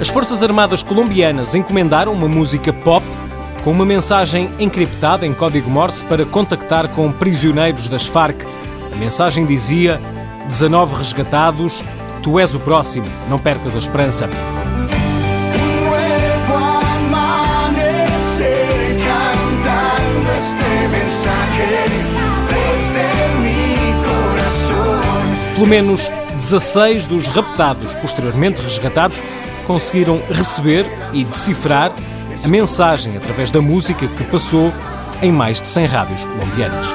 As Forças Armadas Colombianas encomendaram uma música pop com uma mensagem encriptada em código Morse para contactar com prisioneiros das Farc. A mensagem dizia: 19 resgatados, tu és o próximo, não percas a esperança. Pelo menos 16 dos raptados, posteriormente resgatados, conseguiram receber e decifrar a mensagem através da música que passou em mais de 100 rádios colombianas.